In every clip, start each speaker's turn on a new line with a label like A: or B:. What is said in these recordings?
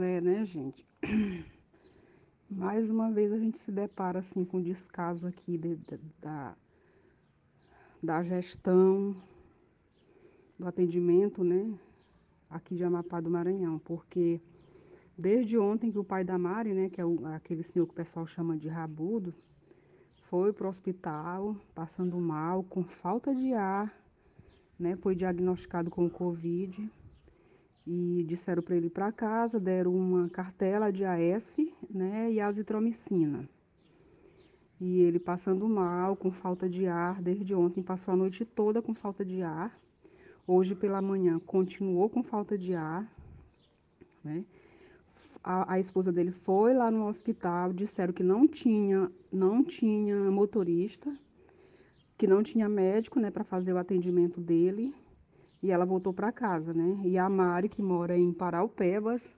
A: É, né, gente? Mais uma vez a gente se depara assim com descaso aqui de, de, da, da gestão do atendimento, né, aqui de Amapá do Maranhão, porque desde ontem que o pai da Mari, né, que é o, aquele senhor que o pessoal chama de rabudo, foi para o hospital passando mal, com falta de ar, né, foi diagnosticado com Covid e disseram para ele ir para casa, deram uma cartela de AS né, e azitromicina. E ele passando mal, com falta de ar, desde ontem passou a noite toda com falta de ar. Hoje pela manhã continuou com falta de ar. Né? A, a esposa dele foi lá no hospital, disseram que não tinha, não tinha motorista, que não tinha médico né, para fazer o atendimento dele e ela voltou para casa, né? E a Mari, que mora em Paraupebas,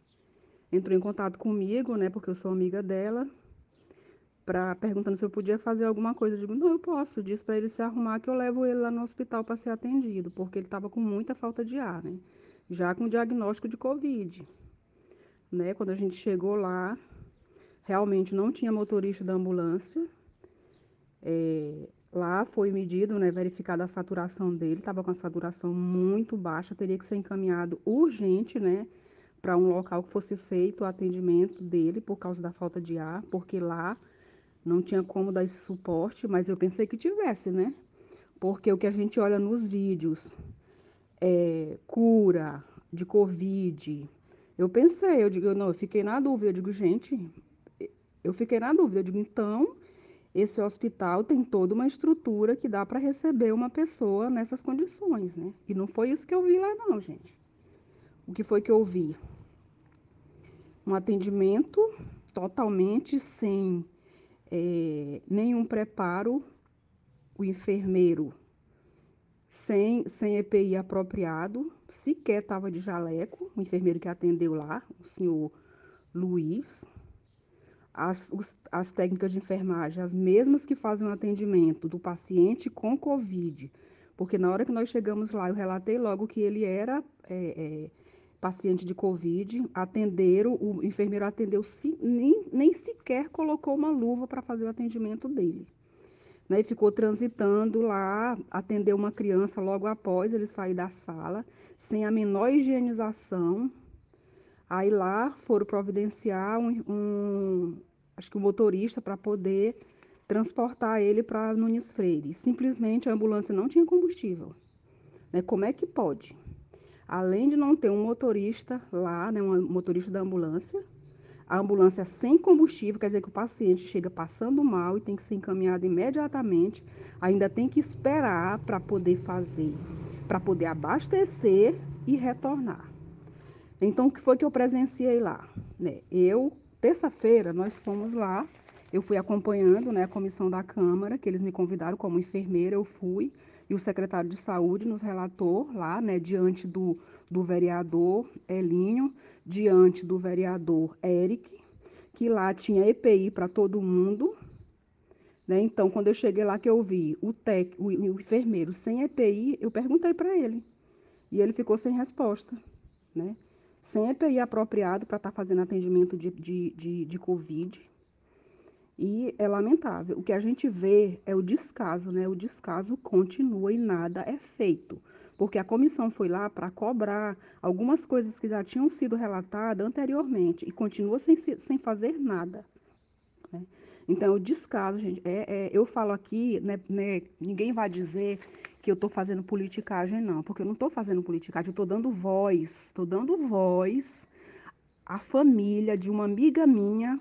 A: entrou em contato comigo, né? Porque eu sou amiga dela, pra, perguntando se eu podia fazer alguma coisa. Eu digo, não, eu posso. Disse para ele se arrumar que eu levo ele lá no hospital para ser atendido, porque ele estava com muita falta de ar, né? Já com diagnóstico de Covid. Né? Quando a gente chegou lá, realmente não tinha motorista da ambulância. É, Lá foi medido, né, verificada a saturação dele, estava com a saturação muito baixa, teria que ser encaminhado urgente, né, para um local que fosse feito o atendimento dele por causa da falta de ar, porque lá não tinha como dar esse suporte, mas eu pensei que tivesse, né? Porque o que a gente olha nos vídeos, é, cura de Covid, eu pensei, eu digo, não, eu fiquei na dúvida, eu digo, gente, eu fiquei na dúvida, eu digo, então esse hospital tem toda uma estrutura que dá para receber uma pessoa nessas condições, né? E não foi isso que eu vi lá, não, gente. O que foi que eu vi? Um atendimento totalmente sem é, nenhum preparo, o enfermeiro sem, sem EPI apropriado, sequer estava de jaleco, o enfermeiro que atendeu lá, o senhor Luiz, as, os, as técnicas de enfermagem, as mesmas que fazem o atendimento do paciente com Covid, porque na hora que nós chegamos lá, eu relatei logo que ele era é, é, paciente de Covid, atenderam, o enfermeiro atendeu, nem, nem sequer colocou uma luva para fazer o atendimento dele. Né, e ficou transitando lá, atendeu uma criança logo após ele sair da sala, sem a menor higienização. Aí lá foram providenciar um, um, acho que o motorista para poder transportar ele para Nunes Freire. Simplesmente a ambulância não tinha combustível. Né? Como é que pode? Além de não ter um motorista lá, né, um motorista da ambulância, a ambulância sem combustível, quer dizer que o paciente chega passando mal e tem que ser encaminhado imediatamente, ainda tem que esperar para poder fazer, para poder abastecer e retornar. Então, o que foi que eu presenciei lá? Né? Eu Terça-feira nós fomos lá, eu fui acompanhando né, a comissão da Câmara, que eles me convidaram como enfermeira, eu fui, e o secretário de saúde nos relatou lá, né, diante do, do vereador Elinho, diante do vereador Eric, que lá tinha EPI para todo mundo. Né? Então, quando eu cheguei lá, que eu vi o, tec, o, o enfermeiro sem EPI, eu perguntei para ele. E ele ficou sem resposta. Né? Sem EPI apropriado para estar tá fazendo atendimento de, de, de, de Covid. E é lamentável. O que a gente vê é o descaso, né? O descaso continua e nada é feito. Porque a comissão foi lá para cobrar algumas coisas que já tinham sido relatadas anteriormente e continua sem, sem fazer nada. Né? Então, o descaso, gente, é, é, eu falo aqui, né, né, ninguém vai dizer que eu estou fazendo politicagem, não, porque eu não estou fazendo politicagem, eu estou dando voz, estou dando voz à família de uma amiga minha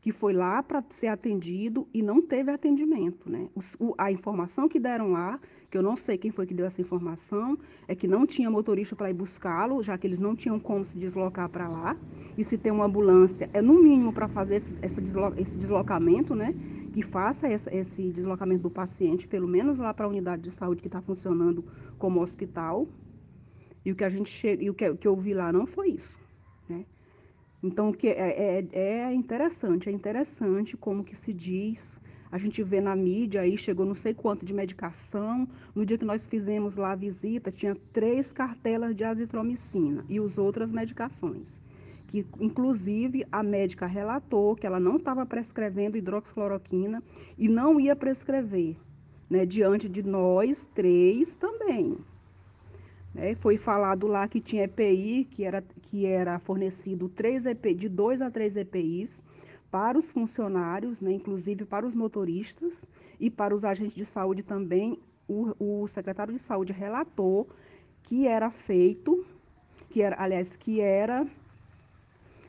A: que foi lá para ser atendido e não teve atendimento, né? O, a informação que deram lá, que eu não sei quem foi que deu essa informação, é que não tinha motorista para ir buscá-lo, já que eles não tinham como se deslocar para lá. E se tem uma ambulância, é no mínimo para fazer esse, esse, deslocamento, né? que faça esse deslocamento do paciente, pelo menos lá para a unidade de saúde que está funcionando como hospital. E o que a gente chega, e o que, o que eu vi lá não foi isso. Né? Então, que é, é, é interessante, é interessante como que se diz, a gente vê na mídia aí, chegou não sei quanto de medicação. No dia que nós fizemos lá a visita, tinha três cartelas de azitromicina e os outras medicações. que inclusive a médica relatou que ela não estava prescrevendo hidroxicloroquina e não ia prescrever, né, diante de nós três também. Né? Foi falado lá que tinha EPI, que era, que era fornecido três EPI, de dois a três EPIs para os funcionários, né, inclusive para os motoristas e para os agentes de saúde também. O, o secretário de saúde relatou que era feito, que era, aliás, que era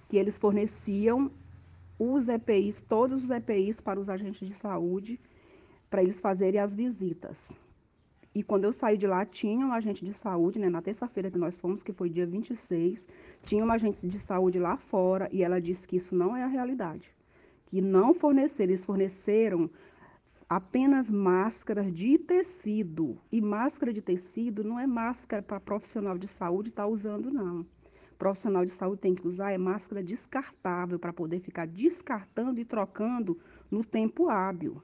A: que eles forneciam os EPIs, todos os EPIs para os agentes de saúde, para eles fazerem as visitas. E quando eu saí de lá, tinha um agente de saúde, né, na terça-feira que nós fomos, que foi dia 26, tinha um agente de saúde lá fora e ela disse que isso não é a realidade. Que não forneceram, eles forneceram apenas máscaras de tecido. E máscara de tecido não é máscara para profissional de saúde estar tá usando, não profissional de saúde tem que usar é máscara descartável para poder ficar descartando e trocando no tempo hábil.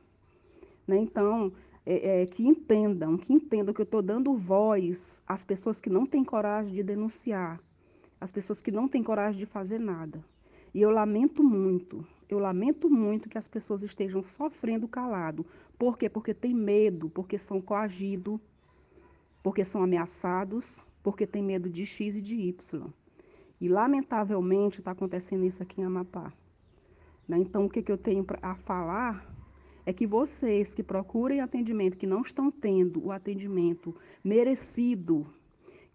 A: Né? Então, é, é, que entendam, que entendam que eu estou dando voz às pessoas que não têm coragem de denunciar, às pessoas que não têm coragem de fazer nada. E eu lamento muito, eu lamento muito que as pessoas estejam sofrendo calado. Por quê? Porque tem medo, porque são coagidos, porque são ameaçados, porque tem medo de X e de Y. E, lamentavelmente, está acontecendo isso aqui em Amapá. Né? Então, o que, que eu tenho a falar é que vocês que procurem atendimento, que não estão tendo o atendimento merecido,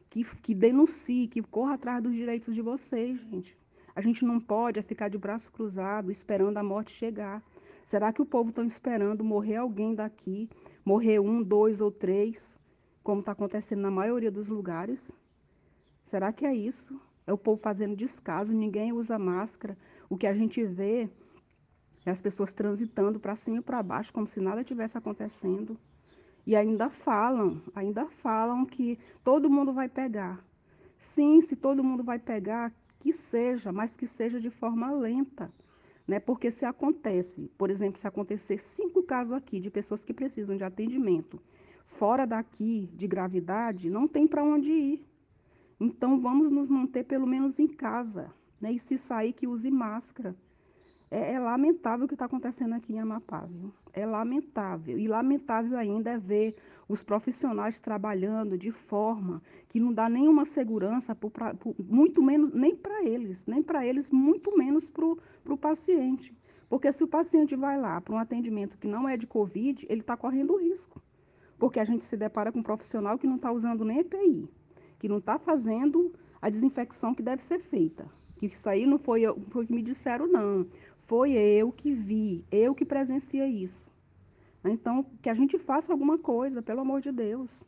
A: que, que denuncie, que corra atrás dos direitos de vocês, gente. A gente não pode ficar de braço cruzado esperando a morte chegar. Será que o povo está esperando morrer alguém daqui, morrer um, dois ou três, como está acontecendo na maioria dos lugares? Será que é isso? é o povo fazendo descaso, ninguém usa máscara. O que a gente vê é as pessoas transitando para cima e para baixo, como se nada tivesse acontecendo. E ainda falam, ainda falam que todo mundo vai pegar. Sim, se todo mundo vai pegar, que seja, mas que seja de forma lenta. Né? Porque se acontece, por exemplo, se acontecer cinco casos aqui de pessoas que precisam de atendimento fora daqui de gravidade, não tem para onde ir. Então, vamos nos manter pelo menos em casa, né? E se sair, que use máscara. É, é lamentável o que está acontecendo aqui em Amapá, viu? É lamentável. E lamentável ainda é ver os profissionais trabalhando de forma que não dá nenhuma segurança, pro, pra, pro, muito menos, nem para eles, nem para eles, muito menos para o paciente. Porque se o paciente vai lá para um atendimento que não é de Covid, ele está correndo risco. Porque a gente se depara com um profissional que não está usando nem EPI que não está fazendo a desinfecção que deve ser feita. Que isso aí não foi, foi que me disseram, não. Foi eu que vi, eu que presenciei isso. Então, que a gente faça alguma coisa, pelo amor de Deus.